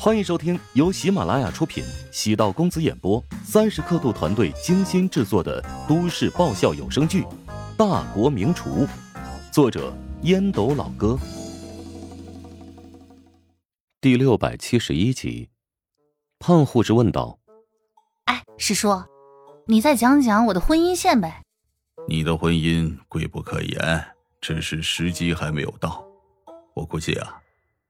欢迎收听由喜马拉雅出品、喜道公子演播、三十刻度团队精心制作的都市爆笑有声剧《大国名厨》，作者烟斗老哥，第六百七十一集。胖护士问道：“哎，师叔，你再讲讲我的婚姻线呗？你的婚姻贵不可言，只是时机还没有到。我估计啊，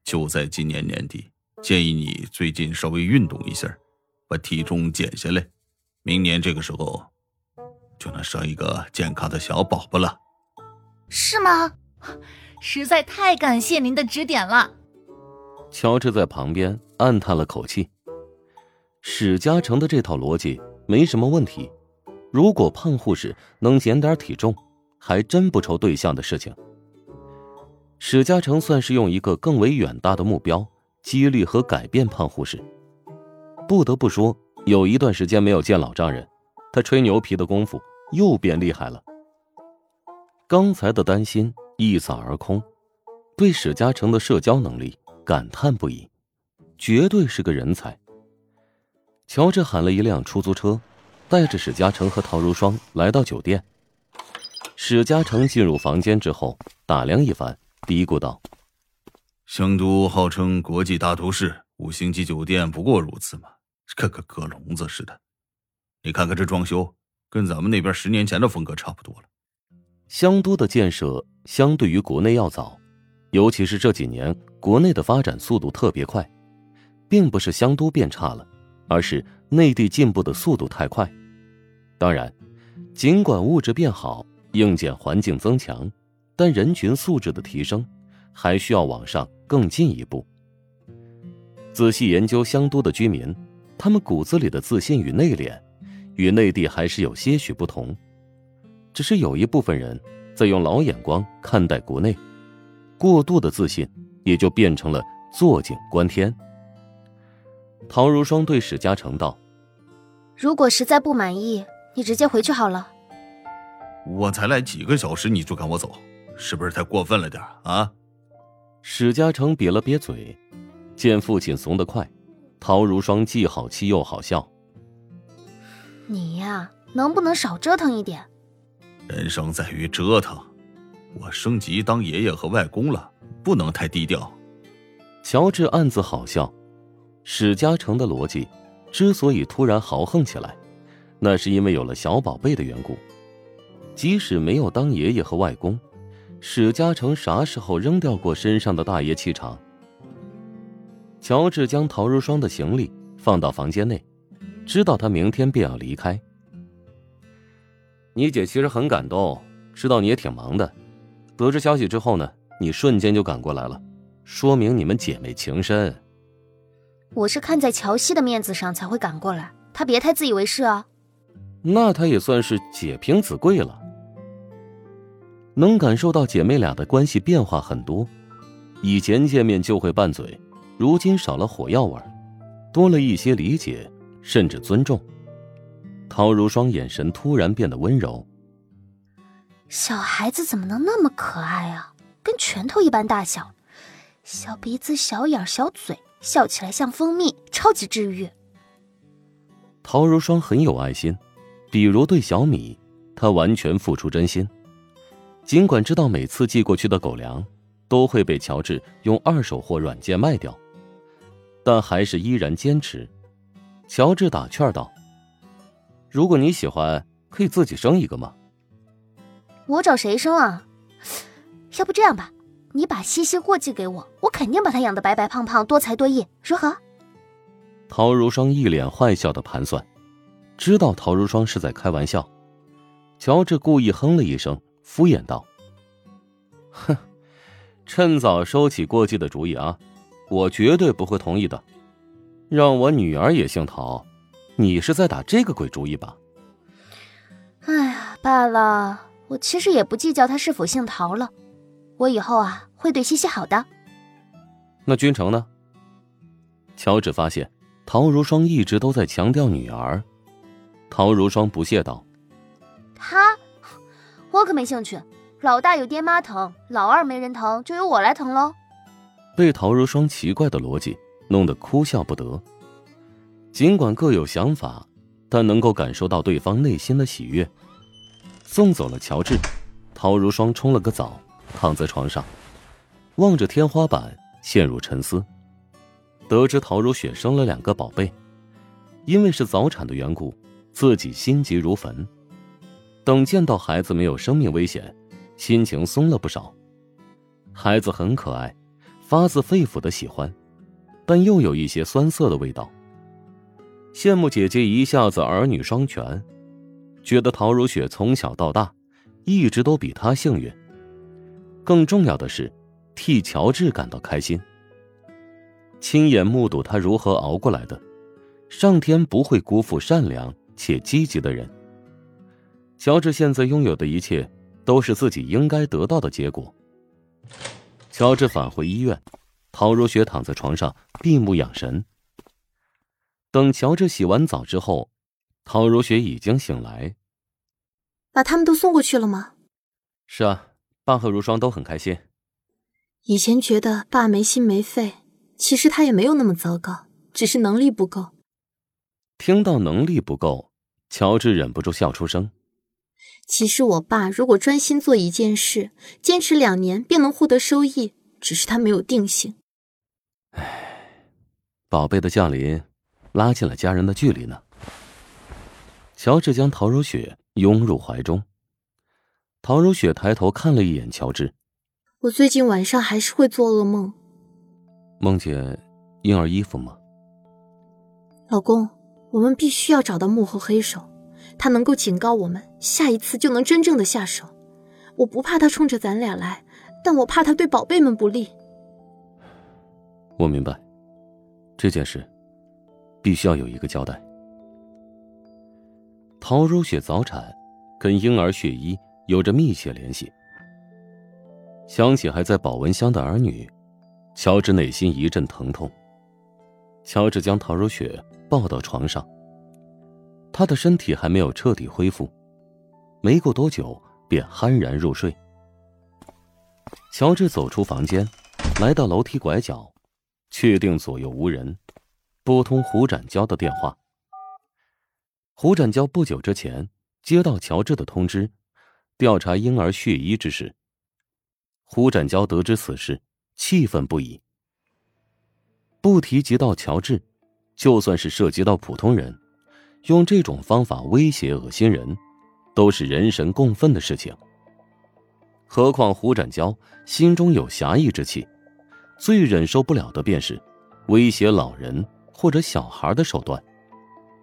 就在今年年底。”建议你最近稍微运动一下，把体重减下来，明年这个时候就能生一个健康的小宝宝了。是吗？实在太感谢您的指点了。乔治在旁边暗叹了口气。史嘉诚的这套逻辑没什么问题，如果胖护士能减点体重，还真不愁对象的事情。史嘉诚算是用一个更为远大的目标。激励和改变胖护士。不得不说，有一段时间没有见老丈人，他吹牛皮的功夫又变厉害了。刚才的担心一扫而空，对史嘉诚的社交能力感叹不已，绝对是个人才。乔治喊了一辆出租车，带着史嘉诚和陶如霜来到酒店。史嘉诚进入房间之后，打量一番，嘀咕道。香都号称国际大都市，五星级酒店不过如此嘛，跟个鸽笼子似的。你看看这装修，跟咱们那边十年前的风格差不多了。香都的建设相对于国内要早，尤其是这几年国内的发展速度特别快，并不是香都变差了，而是内地进步的速度太快。当然，尽管物质变好，硬件环境增强，但人群素质的提升。还需要往上更进一步。仔细研究香都的居民，他们骨子里的自信与内敛，与内地还是有些许不同。只是有一部分人在用老眼光看待国内，过度的自信也就变成了坐井观天。陶如霜对史嘉诚道：“如果实在不满意，你直接回去好了。”我才来几个小时你就赶我走，是不是太过分了点啊？史嘉诚瘪了瘪嘴，见父亲怂得快，陶如霜既好气又好笑。你呀，能不能少折腾一点？人生在于折腾，我升级当爷爷和外公了，不能太低调。乔治暗自好笑，史嘉诚的逻辑之所以突然豪横起来，那是因为有了小宝贝的缘故。即使没有当爷爷和外公。史嘉诚啥时候扔掉过身上的大爷气场？乔治将陶如霜的行李放到房间内，知道他明天便要离开。你姐其实很感动，知道你也挺忙的。得知消息之后呢，你瞬间就赶过来了，说明你们姐妹情深。我是看在乔西的面子上才会赶过来，她别太自以为是啊。那她也算是姐凭子贵了。能感受到姐妹俩的关系变化很多，以前见面就会拌嘴，如今少了火药味多了一些理解，甚至尊重。陶如霜眼神突然变得温柔。小孩子怎么能那么可爱啊？跟拳头一般大小，小鼻子、小眼、小嘴，笑起来像蜂蜜，超级治愈。陶如霜很有爱心，比如对小米，她完全付出真心。尽管知道每次寄过去的狗粮都会被乔治用二手货软件卖掉，但还是依然坚持。乔治打趣道：“如果你喜欢，可以自己生一个吗？”我找谁生啊？要不这样吧，你把西西过继给我，我肯定把它养得白白胖胖、多才多艺，如何？陶如霜一脸坏笑的盘算，知道陶如霜是在开玩笑。乔治故意哼了一声。敷衍道：“哼，趁早收起过继的主意啊！我绝对不会同意的。让我女儿也姓陶，你是在打这个鬼主意吧？”哎呀，罢了，我其实也不计较他是否姓陶了。我以后啊会对西西好的。那君城呢？乔治发现陶如霜一直都在强调女儿。陶如霜不屑道：“他。”我可没兴趣，老大有爹妈疼，老二没人疼，就由我来疼喽。被陶如霜奇怪的逻辑，弄得哭笑不得。尽管各有想法，但能够感受到对方内心的喜悦。送走了乔治，陶如霜冲了个澡，躺在床上，望着天花板，陷入沉思。得知陶如雪生了两个宝贝，因为是早产的缘故，自己心急如焚。等见到孩子没有生命危险，心情松了不少。孩子很可爱，发自肺腑的喜欢，但又有一些酸涩的味道。羡慕姐姐一下子儿女双全，觉得陶如雪从小到大，一直都比她幸运。更重要的是，替乔治感到开心。亲眼目睹他如何熬过来的，上天不会辜负善良且积极的人。乔治现在拥有的一切，都是自己应该得到的结果。乔治返回医院，陶如雪躺在床上闭目养神。等乔治洗完澡之后，陶如雪已经醒来。把他们都送过去了吗？是啊，爸和如霜都很开心。以前觉得爸没心没肺，其实他也没有那么糟糕，只是能力不够。听到能力不够，乔治忍不住笑出声。其实我爸如果专心做一件事，坚持两年便能获得收益，只是他没有定性。唉，宝贝的降临。拉近了家人的距离呢。乔治将陶如雪拥入怀中。陶如雪抬头看了一眼乔治。我最近晚上还是会做噩梦。梦见婴儿衣服吗？老公，我们必须要找到幕后黑手，他能够警告我们，下一次就能真正的下手。我不怕他冲着咱俩来，但我怕他对宝贝们不利。我明白这件事。必须要有一个交代。陶如雪早产，跟婴儿血衣有着密切联系。想起还在保温箱的儿女，乔治内心一阵疼痛。乔治将陶如雪抱到床上，他的身体还没有彻底恢复，没过多久便酣然入睡。乔治走出房间，来到楼梯拐角，确定左右无人。拨通胡展娇的电话。胡展娇不久之前接到乔治的通知，调查婴儿血衣之事。胡展娇得知此事，气愤不已。不提及到乔治，就算是涉及到普通人，用这种方法威胁、恶心人，都是人神共愤的事情。何况胡展娇心中有侠义之气，最忍受不了的便是威胁老人。或者小孩的手段，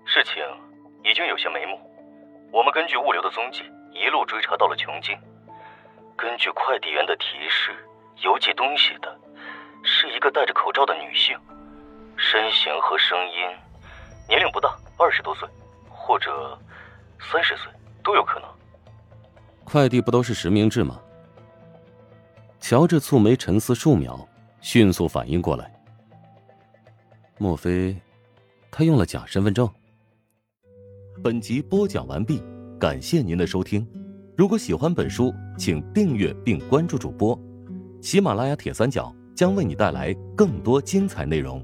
事情已经有些眉目。我们根据物流的踪迹，一路追查到了琼京。根据快递员的提示，邮寄东西的是一个戴着口罩的女性，身形和声音，年龄不大，二十多岁，或者三十岁都有可能。快递不都是实名制吗？乔治蹙眉沉思数秒，迅速反应过来。莫非他用了假身份证？本集播讲完毕，感谢您的收听。如果喜欢本书，请订阅并关注主播。喜马拉雅铁三角将为你带来更多精彩内容。